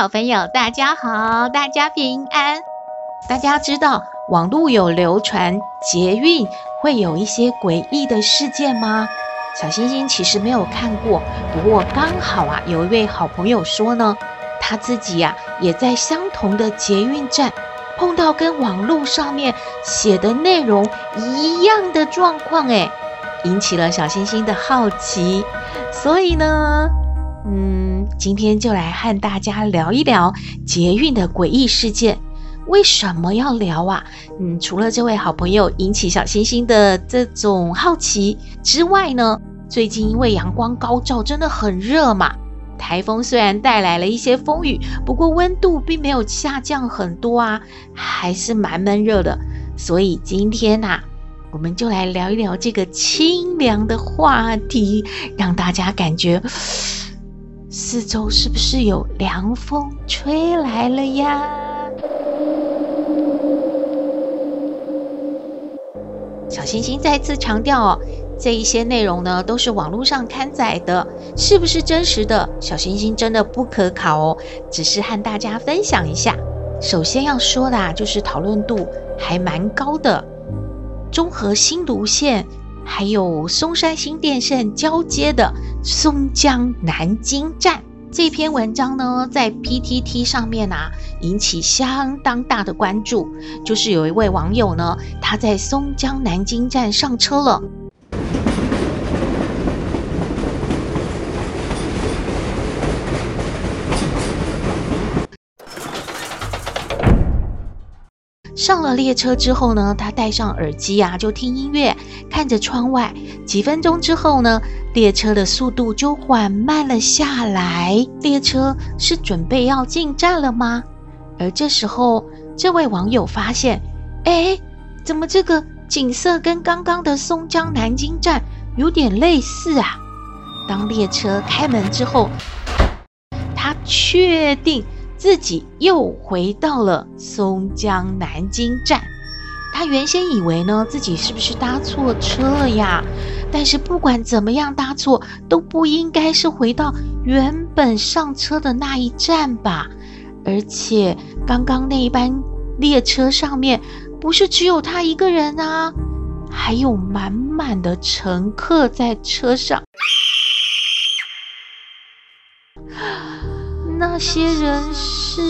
好朋友，大家好，大家平安。大家知道网络有流传捷运会有一些诡异的事件吗？小星星其实没有看过，不过刚好啊，有一位好朋友说呢，他自己呀、也在相同的捷运站碰到跟网络上面写的内容一样的状况，诶，引起了小星星的好奇。所以呢，今天就来和大家聊一聊捷运的诡异事件。为什么要聊啊？嗯，除了这位好朋友引起小星星的这种好奇之外呢，最近因为阳光高照，真的很热嘛。台风虽然带来了一些风雨，不过温度并没有下降很多啊，还是蛮闷热的。所以今天呐，我们就来聊一聊这个清凉的话题，让大家感觉四周是不是有凉风吹来了呀？小星星再次强调哦，这一些内容呢都是网络上刊载的，是不是真实的？小星星真的不可考哦，只是和大家分享一下。首先要说的啊，就是讨论度还蛮高的，中和新芦线还有松山新店线交接的松江南京站。这篇文章呢，在 PTT 上面啊，引起相当大的关注。就是有一位网友呢，他在松江南京站上车了。上了列车之后呢，他戴上耳机啊，就听音乐，看着窗外。几分钟之后呢，列车的速度就缓慢了下来。列车是准备要进站了吗？而这时候，这位网友发现，哎，怎么这个景色跟刚刚的松江南京站有点类似啊？当列车开门之后，他确定。自己又回到了松江南京站，他原先以为呢，自己是不是搭错车了呀？但是不管怎么样搭错，都不应该是回到原本上车的那一站吧？而且刚刚那一班列车上面不是只有他一个人啊，还有满满的乘客在车上。那些人是，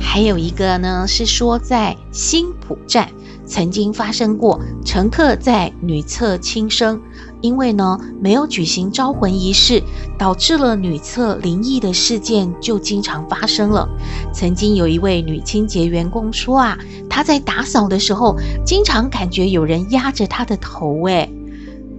还有一个呢，是说在新浦站曾经发生过乘客在女厕轻生，因为呢没有举行招魂仪式，导致了女厕灵异的事件就经常发生了。曾经有一位女清洁员工说啊，她在打扫的时候，经常感觉有人压着她的头。诶，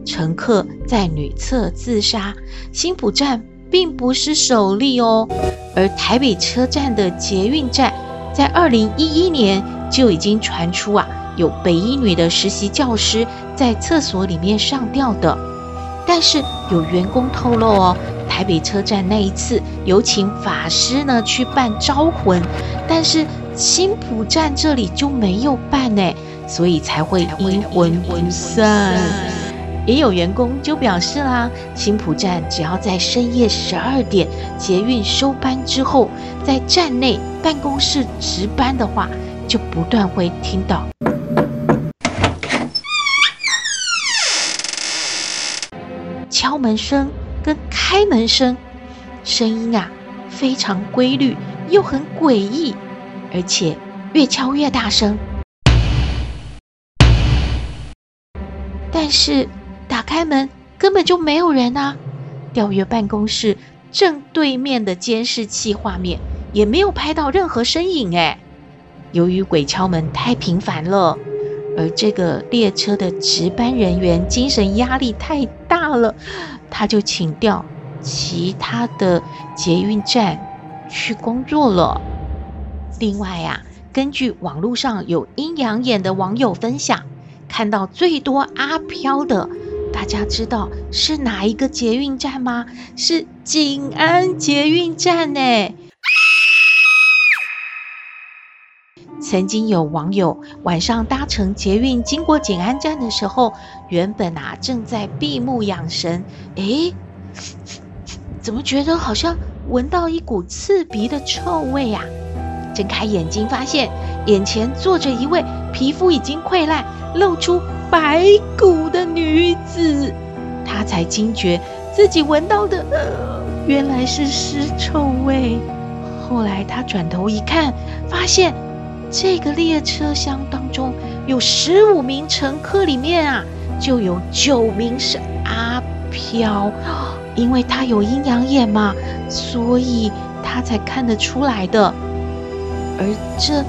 乘客在女厕自杀，新浦站。并不是首例哦，而台北车站的捷运站，在二零一一年就已经传出啊，有北一女的实习教师在厕所里面上吊的。但是有员工透露哦，台北车站那一次有请法师呢去办招魂，但是新浦站这里就没有办呢，所以才会阴魂不散。也有员工就表示啦，新埔站只要在深夜十二点捷运收班之后，在站内办公室值班的话，就不断会听到敲门声跟开门声，声音啊非常规律又很诡异，而且越敲越大声，但是。打开门，根本就没有人啊！调阅办公室正对面的监视器画面，也没有拍到任何身影。诶，由于鬼敲门太频繁了，而这个列车的值班人员精神压力太大了，他就请调其他的捷运站去工作了。另外呀、根据网络上有阴阳眼的网友分享，看到最多阿飘的，大家知道是哪一个捷运站吗？是景安捷运站呢。曾经有网友晚上搭乘捷运经过景安站的时候，原本啊正在闭目养神，诶，怎么觉得好像闻到一股刺鼻的臭味呀？睁开眼睛发现眼前坐着一位皮肤已经溃烂、露出白骨的女子，他才惊觉自己闻到的，呃，原来是尸臭味。后来他转头一看，发现。这个列车厢当中有十五名乘客，里面啊就有九名是阿飘，因为他有阴阳眼嘛，所以他才看得出来的。而这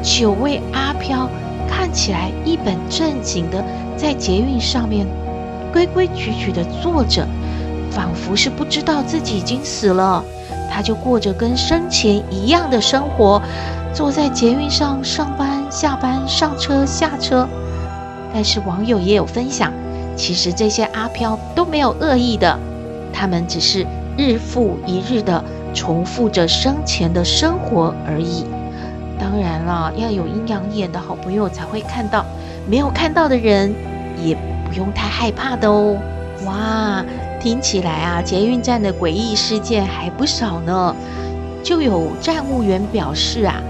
九位阿飘看起来一本正经的在捷运上面规规矩矩的坐着，仿佛是不知道自己已经死了，他就过着跟生前一样的生活。坐在捷运上上班、下班、上车、下车，但是网友也有分享，其实这些阿飘都没有恶意的，他们只是日复一日的重复着生前的生活而已。当然了，要有阴阳眼的好朋友才会看到，没有看到的人也不用太害怕的哦。哇，听起来啊，捷运站的诡异事件还不少呢。就有站务员表示啊。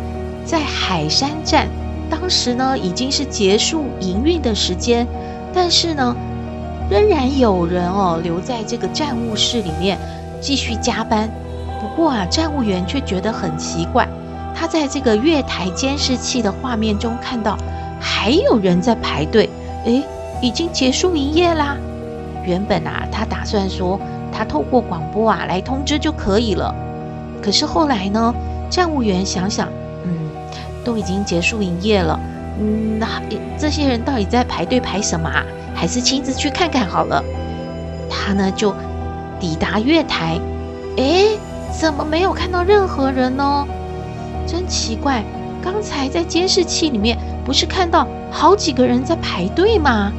在海山站，当时呢已经是结束营运的时间，但是呢，仍然有人哦留在这个站务室里面继续加班。不过啊，站务员却觉得很奇怪，他在这个月台监视器的画面中看到还有人在排队，诶，已经结束营业啦。原本啊，他打算说他透过广播啊来通知就可以了，可是后来呢，站务员想想。嗯都已经结束营业了，嗯，那这些人到底在排队排什么啊？还是亲自去看看好了。他呢就抵达月台，诶，怎么没有看到任何人呢？真奇怪，刚才在监视器里面不是看到好几个人在排队吗？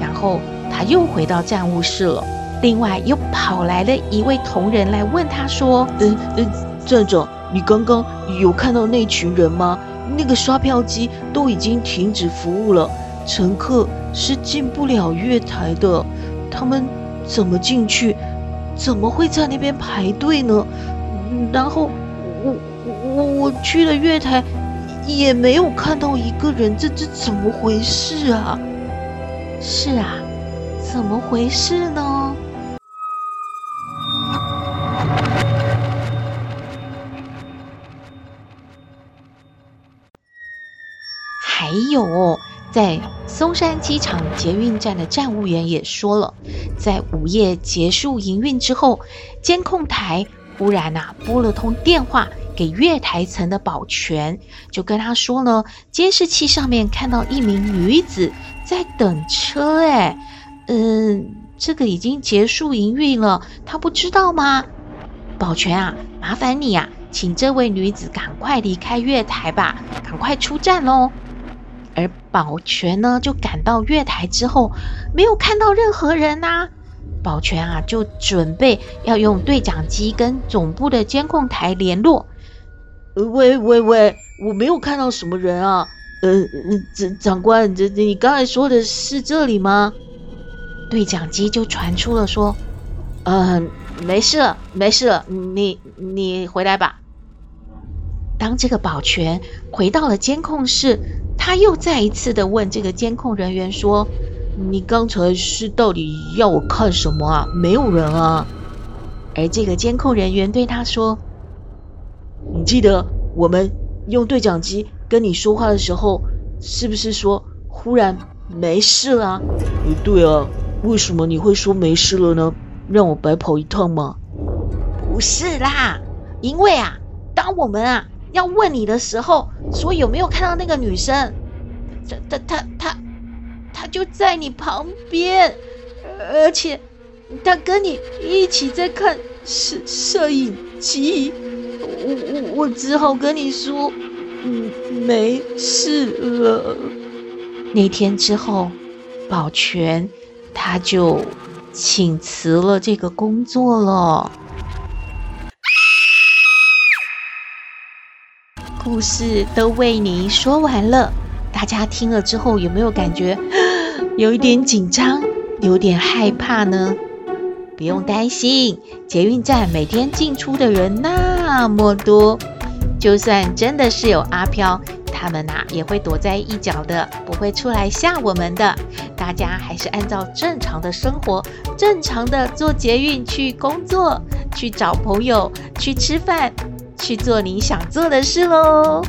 然后他又回到站务室了，另外又跑来了一位同仁来问他说：“嗯嗯，站长。”你刚刚有看到那群人吗？那个刷票机都已经停止服务了，乘客是进不了月台的。他们怎么进去？怎么会在那边排队呢？然后我我去了月台，也没有看到一个人。这这怎么回事啊？是啊，怎么回事呢？还有，在松山机场捷运站的站务员也说了，在午夜结束营运之后，监控台忽然呐、拨了通电话给月台层的保全，就跟他说呢，监视器上面看到一名女子在等车。哎，嗯，这个已经结束营运了，他不知道吗？保全啊，麻烦你、啊，请这位女子赶快离开月台吧，赶快出站喽。而保全呢，就赶到月台之后，没有看到任何人呐、保全啊，就准备要用对讲机跟总部的监控台联络。喂喂喂，我没有看到什么人啊。呃，长长官，这你刚才说的是这里吗？对讲机就传出了说，嗯，没事了，没事了，你你回来吧。当这个保全回到了监控室。他又再一次的问这个监控人员说：“你刚才是到底要我看什么啊？没有人啊。”而这个监控人员对他说：“你记得我们用对讲机跟你说话的时候，是不是说忽然没事了？”“对啊，为什么你会说没事了呢？让我白跑一趟吗？”“不是啦，因为啊，当我们啊。”要问你的时候，说有没有看到那个女生？她她她她她就在你旁边，而且她跟你一起在看摄摄影机，我我我只好跟你说，嗯，没事了。那天之后，保全他就请辞了这个工作了。故事都为您说完了，大家听了之后有没有感觉有一点紧张，有点害怕呢？不用担心，捷运站每天进出的人那么多，就算真的是有阿飘，他们呐、也会躲在一角的，不会出来吓我们的。大家还是按照正常的生活，正常的做捷运去工作，去找朋友，去吃饭。去做你想做的事喽！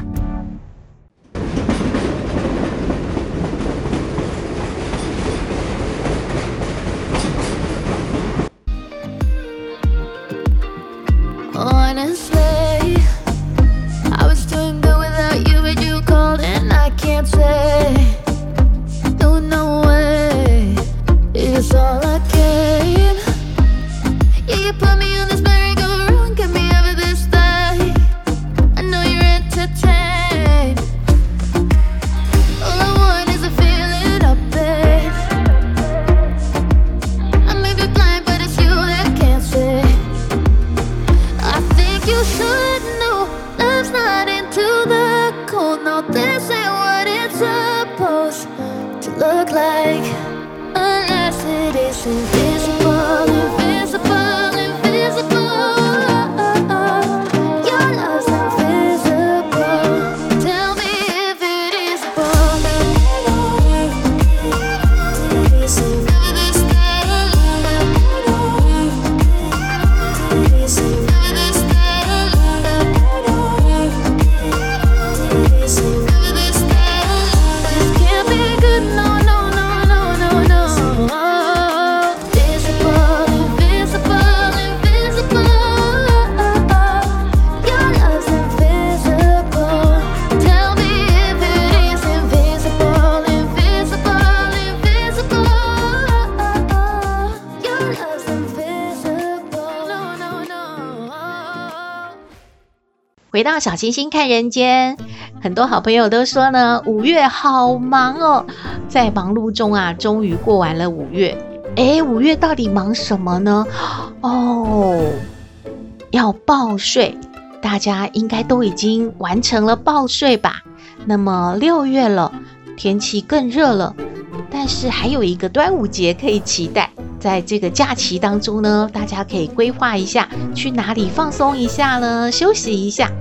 回到小星星看人间，很多好朋友都说呢，五月好忙哦，在忙碌中啊，终于过完了五月。诶，五月到底忙什么呢？哦，要报税，大家应该都已经完成了报税吧？那么六月了，天气更热了，但是还有一个端午节可以期待。在这个假期当中呢，大家可以规划一下去哪里放松一下呢？休息一下。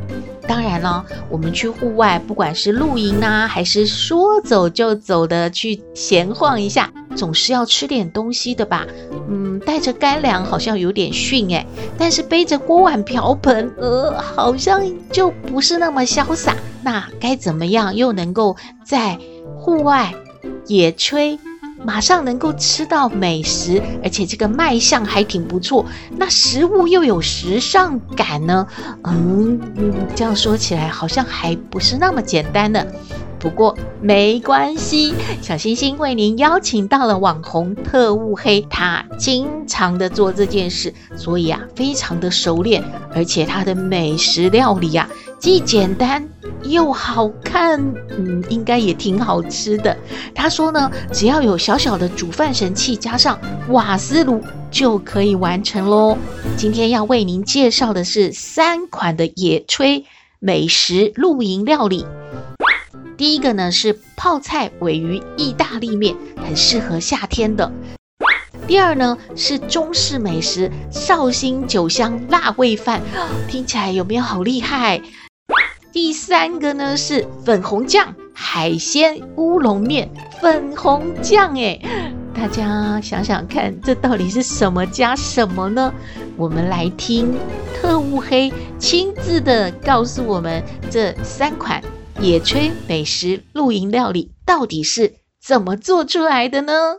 当然了，我们去户外，不管是露营啊，还是说走就走的去闲晃一下，总是要吃点东西的吧？嗯，带着干粮好像有点逊诶，但是背着锅碗瓢盆，呃，好像就不是那么潇洒。那该怎么样又能够在户外野炊？马上能够吃到美食，而且这个卖相还挺不错。那食物又有时尚感呢？嗯，这样说起来好像还不是那么简单呢。不过没关系，小星星为您邀请到了网红特务黑，他经常的做这件事，所以啊，非常的熟练，而且他的美食料理啊，既简单又好看，嗯，应该也挺好吃的。他说呢，只要有小小的煮饭神器，加上瓦斯炉就可以完成喽。今天要为您介绍的是三款的野炊美食露营料理。第一个呢是泡菜鮪鱼意大利面，很适合夏天的。第二呢是中式美食绍兴酒香辣味饭，听起来有没有好厉害？第三个呢是粉红酱海鲜乌龙面，粉红酱哎，大家想想看，这到底是什么加什么呢？我们来听特务黑亲自的告诉我们这三款。野炊美食露营料理到底是怎么做出来的呢？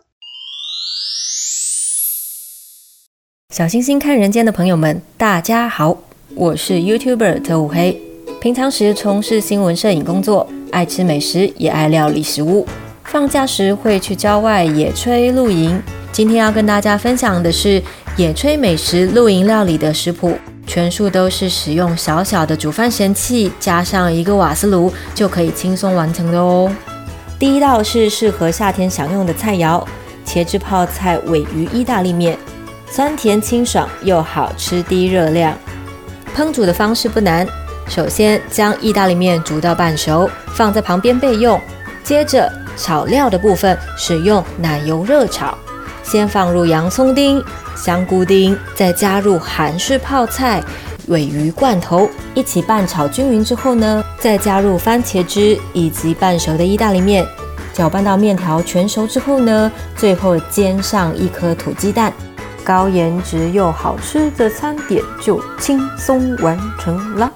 小星星看人间的朋友们，大家好，我是 YouTuber 特务黑。平常时从事新闻摄影工作，爱吃美食，也爱料理食物。放假时会去郊外野炊露营，今天要跟大家分享的是野炊美食露营料理的食谱，全数都是使用小小的煮饭神器，加上一个瓦斯炉就可以轻松完成的哦。第一道是适合夏天享用的菜肴——茄汁泡菜鮪鱼意大利面，酸甜清爽又好吃，低热量。烹煮的方式不难，首先将意大利面煮到半熟，放在旁边备用。接着炒料的部分，使用奶油热炒，先放入洋葱丁、香菇丁，再加入韩式泡菜、鮪鱼罐头，一起拌炒均匀之后呢，再加入番茄汁以及半熟的意大利面，搅拌到面条全熟之后呢，最后煎上一颗土鸡蛋，高颜值又好吃的餐点就轻松完成了。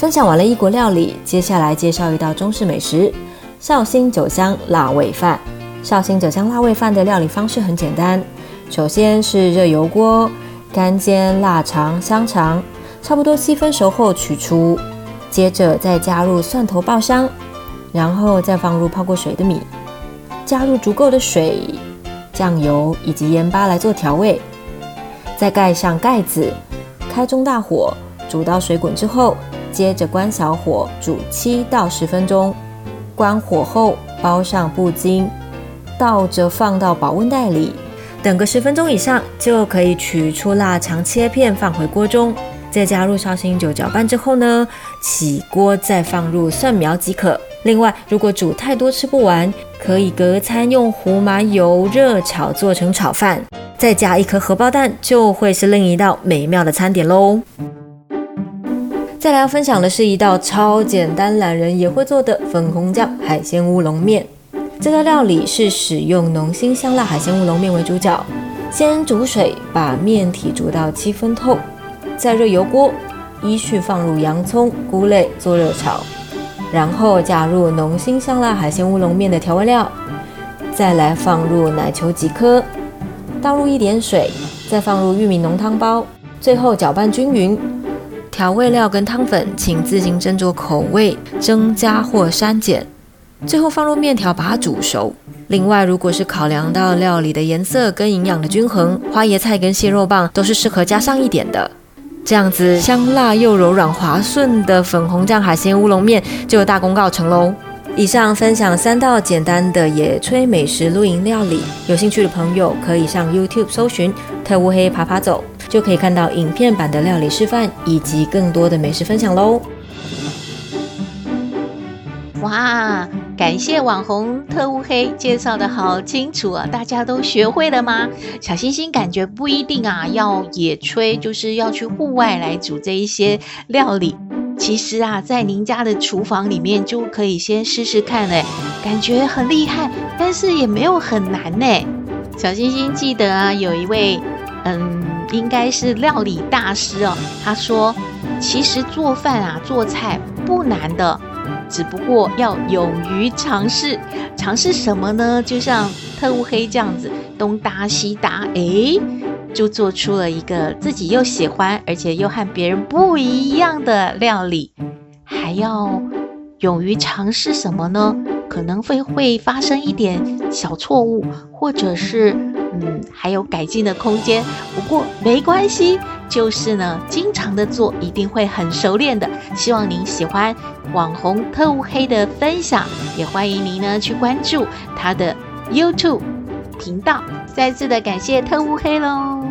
分享完了异国料理，接下来介绍一道中式美食——绍兴酒香腊味饭。绍兴酒香腊味饭的料理方式很简单，首先是热油锅。干煎腊肠、香肠，差不多七分熟后取出，接着再加入蒜头爆香，然后再放入泡过水的米，加入足够的水、酱油以及盐巴来做调味，再盖上盖子，开中大火煮到水滚之后，接着关小火煮七到十分钟，关火后包上布巾，倒着放到保温袋里。等个十分钟以上，就可以取出腊肠切片，放回锅中，再加入绍兴酒搅拌之后呢，起锅再放入蒜苗即可。另外，如果煮太多吃不完，可以隔餐用胡麻油热炒做成炒饭，再加一颗荷包蛋，就会是另一道美妙的餐点喽。再来要分享的是一道超简单，懒人也会做的粉红酱海鲜乌龙面。这道料理是使用浓辛香辣海鲜乌龙面为主角，先煮水把面体煮到七分透，再热油锅，依序放入洋葱、菇类做热炒，然后加入浓辛香辣海鲜乌龙面的调味料，再来放入奶球几颗，倒入一点水，再放入玉米浓汤包，最后搅拌均匀。调味料跟汤粉请自行斟酌口味，增加或删减。最后放入面条，把它煮熟。另外，如果是考量到料理的颜色跟营养的均衡，花椰菜跟蟹肉棒都是适合加上一点的。这样子香辣又柔软滑顺的粉红酱海鲜乌龙面就大功告成喽。以上分享三道简单的野炊美食露营料理，有兴趣的朋友可以上 YouTube 搜寻“特务黑爬爬走”，就可以看到影片版的料理示范以及更多的美食分享喽。哇！感谢网红特务黑介绍的好清楚啊，大家都学会了吗？小星星感觉不一定啊，要野炊就是要去户外来煮这一些料理。其实啊，在您家的厨房里面就可以先试试看嘞，感觉很厉害，但是也没有很难呢。小星星记得啊，有一位嗯，应该是料理大师哦，他说，其实做饭啊，做菜不难的。只不过要勇于尝试，尝试什么呢？就像特务黑这样子，东搭西搭，诶，就做出了一个自己又喜欢，而且又和别人不一样的料理。还要勇于尝试什么呢？可能会会发生一点小错误，或者是嗯，还有改进的空间。不过没关系。就是呢，经常的做一定会很熟练的。希望您喜欢网红特务黑的分享，也欢迎您呢去关注他的 YouTube 频道。再次的感谢特务黑喽。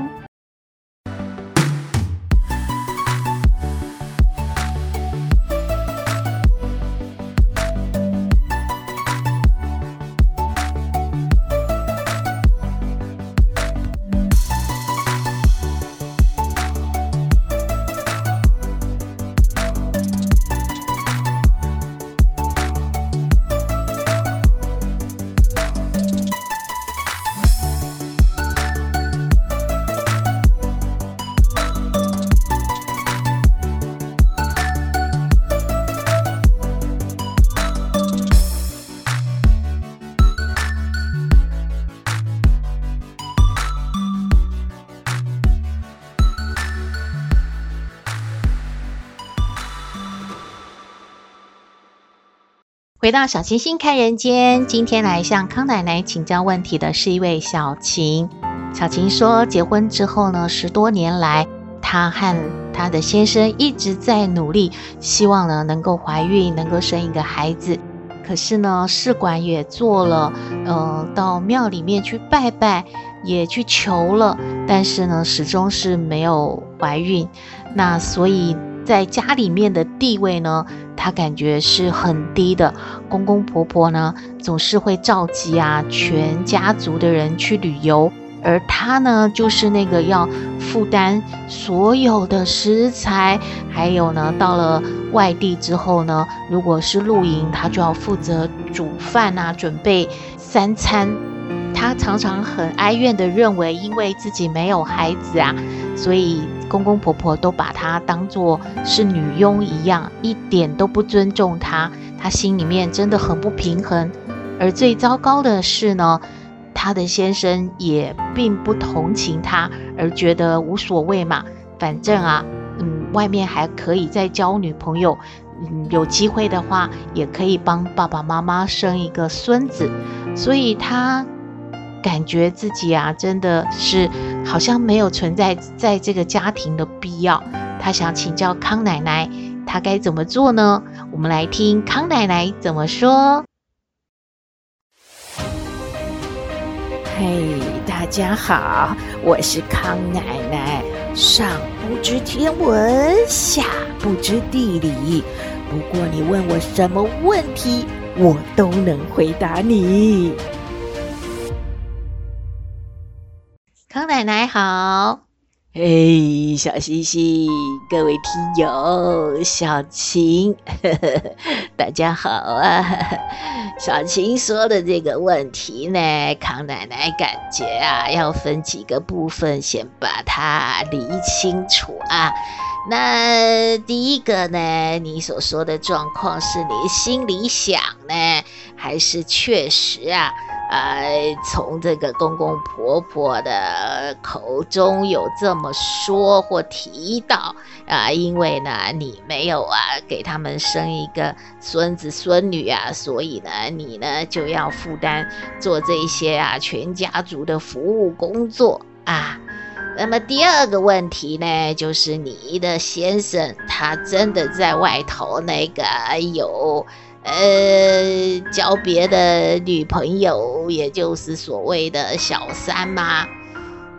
回到小星星看人间，今天来向康奶奶请教问题的是一位小晴。小晴说，结婚之后呢，十多年来，她和她的先生一直在努力，希望呢能够怀孕，能够生一个孩子。可是呢，试管也做了，呃，到庙里面去拜拜，也去求了，但是呢，始终是没有怀孕。那所以在家里面的地位呢，她感觉是很低的。公公婆婆呢，总是会召集啊全家族的人去旅游。而他呢，就是那个要负担所有的食材，还有呢，到了外地之后呢，如果是露营，他就要负责煮饭啊，准备三餐。他常常很哀怨的认为，因为自己没有孩子啊，所以公公婆婆都把她当作是女佣一样，一点都不尊重她，她心里面真的很不平衡。而最糟糕的是呢，她的先生也并不同情她，而觉得无所谓嘛，反正啊，嗯，外面还可以再交女朋友，嗯，有机会的话也可以帮爸爸妈妈生一个孙子，所以她感觉自己啊，真的是好像没有存在在这个家庭的必要。他想请教康奶奶，他该怎么做呢？我们来听康奶奶怎么说。嘿大家好，我是康奶奶。上不知天文，下不知地理。不过你问我什么问题，我都能回答你。康奶奶好。嘿，小星星，各位听友，小晴，呵呵，大家好啊！小晴说的这个问题呢，康奶奶感觉啊，要分几个部分，先把它理清楚啊。那第一个呢，你所说的状况是你心里想呢，还是确实啊？呃，从这个公公婆婆的口中有这么说或提到啊、因为呢，你没有啊给他们生一个孙子孙女啊，所以呢，你呢就要负担做这些啊全家族的服务工作啊。那么第二个问题呢，就是你的先生他真的在外头那个有。呃，交别的女朋友，也就是所谓的小三吗？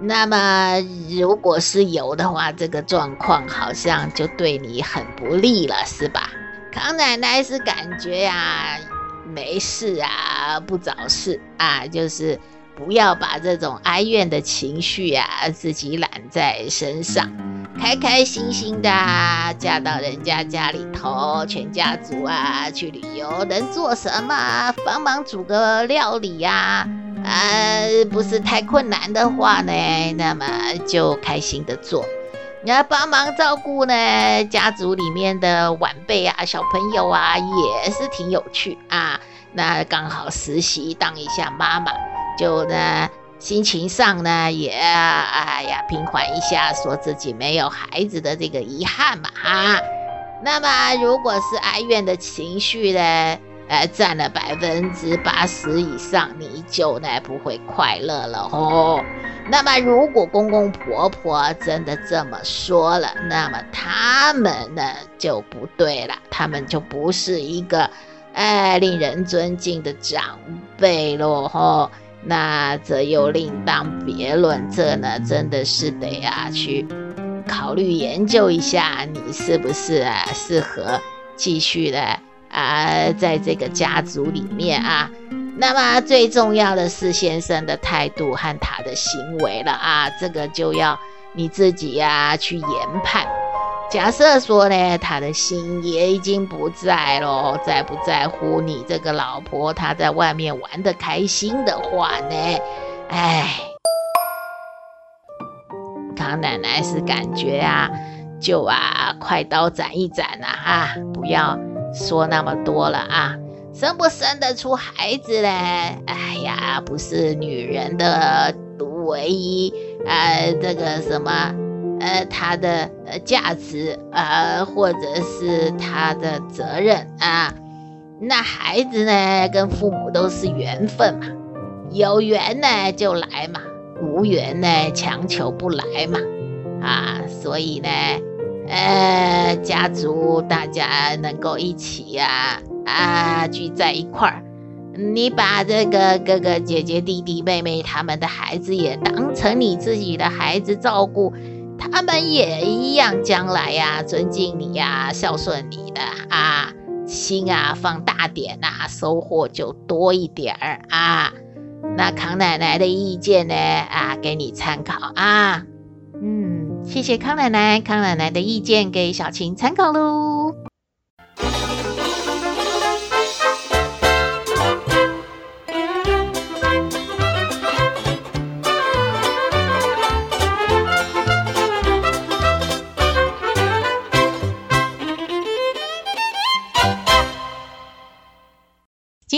那么，如果是有的话，这个状况好像就对你很不利了，是吧？康奶奶是感觉呀、啊，没事啊，不找事啊，就是不要把这种哀怨的情绪啊，自己揽在身上。开开心心的嫁到人家家里头，全家族啊去旅游，能做什么？帮忙煮个料理呀，啊，呃，不是太困难的话呢，那么就开心的做。你要帮忙照顾呢，家族里面的晚辈啊，小朋友啊，也是挺有趣啊。那刚好实习当一下妈妈，就呢。心情上呢，也哎呀平缓一下，说自己没有孩子的这个遗憾嘛哈。那么如果是哀怨的情绪呢，呃，占了百分之八十以上，你就呢不会快乐了哦。那么如果公公婆婆真的这么说了，那么他们呢就不对了，他们就不是一个哎令人尊敬的长辈喽吼。那则又另当别论，这呢真的是得啊去考虑研究一下，你是不是啊适合继续的啊在这个家族里面啊。那么最重要的是先生的态度和他的行为了啊，这个就要你自己呀、啊、去研判。假设说呢，他的心也已经不在了，在不在乎你这个老婆，他在外面玩得开心的话呢？哎，康奶奶是感觉啊，就啊，快刀斩一斩呐，啊，不要说那么多了啊，生不生得出孩子嘞？哎呀，不是女人的唯一，呃，这个什么？呃，他的呃价值啊、呃，或者是他的责任啊，那孩子呢，跟父母都是缘分嘛，有缘呢就来嘛，无缘呢强求不来嘛。啊，所以呢，呃，家族大家能够一起呀，啊，啊，聚在一块儿。你把这个哥哥姐姐弟弟妹妹他们的孩子也当成你自己的孩子照顾，他们也一样将来呀尊敬你呀孝顺你的啊，心啊放大点呐，收获就多一点儿啊。那康奶奶的意见呢啊，给你参考啊。嗯，谢谢康奶奶，康奶奶的意见给小琴参考喽。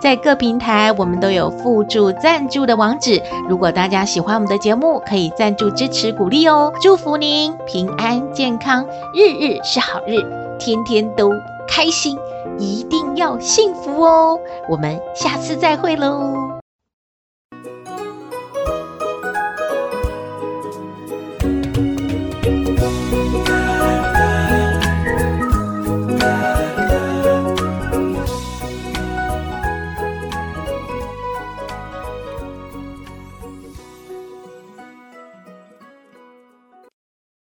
在各平台，我们都有附注赞助的网址。如果大家喜欢我们的节目，可以赞助支持鼓励哦。祝福您平安健康，日日是好日，天天都开心，一定要幸福哦。我们下次再会喽。